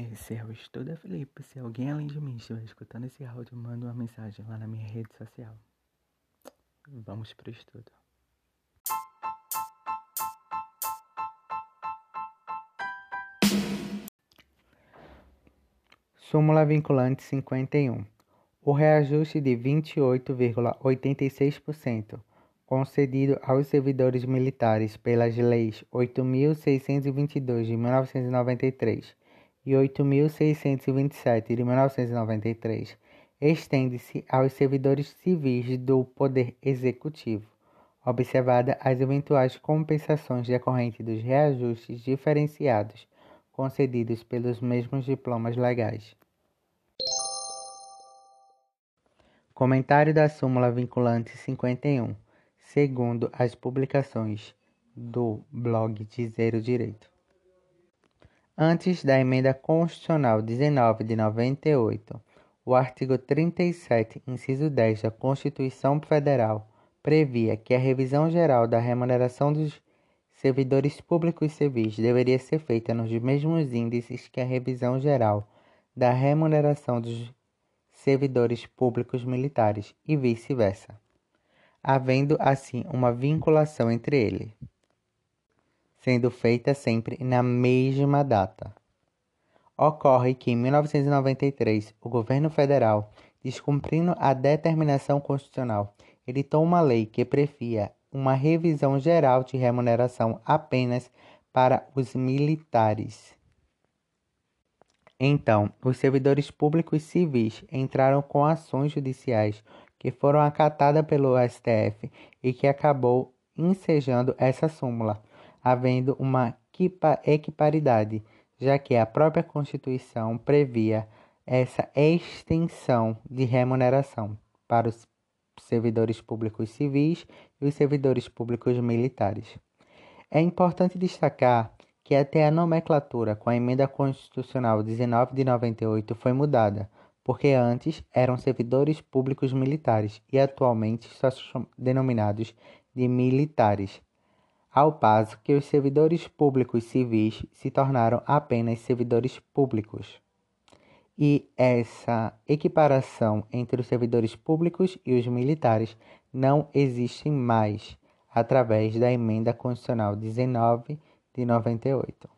Esse é o Estuda Felipe. Se alguém além de mim estiver escutando esse áudio, manda uma mensagem lá na minha rede social. Vamos pro estudo. Súmula vinculante 51. O reajuste de 28,86% concedido aos servidores militares pelas leis 8.622 de 1993 e 8.627 de 1993 estende-se aos servidores civis do Poder Executivo, observada as eventuais compensações decorrentes dos reajustes diferenciados concedidos pelos mesmos diplomas legais. Comentário da súmula vinculante 51, segundo as publicações do blog de Zero Direito. Antes da emenda constitucional 19 de 98, o artigo 37, inciso 10 da Constituição Federal previa que a revisão geral da remuneração dos servidores públicos civis deveria ser feita nos mesmos índices que a revisão geral da remuneração dos servidores públicos militares e vice-versa, havendo assim uma vinculação entre eles sendo feita sempre na mesma data. Ocorre que em 1993, o governo federal, descumprindo a determinação constitucional, editou uma lei que previa uma revisão geral de remuneração apenas para os militares. Então, os servidores públicos civis entraram com ações judiciais que foram acatadas pelo STF e que acabou ensejando essa súmula, havendo uma equiparidade, já que a própria Constituição previa essa extensão de remuneração para os servidores públicos civis e os servidores públicos militares. É importante destacar que até a nomenclatura com a emenda constitucional 19 de 98 foi mudada, porque antes eram servidores públicos militares e atualmente são denominados de militares ao passo que os servidores públicos civis se tornaram apenas servidores públicos. E essa equiparação entre os servidores públicos e os militares não existe mais através da emenda constitucional 19 de 98.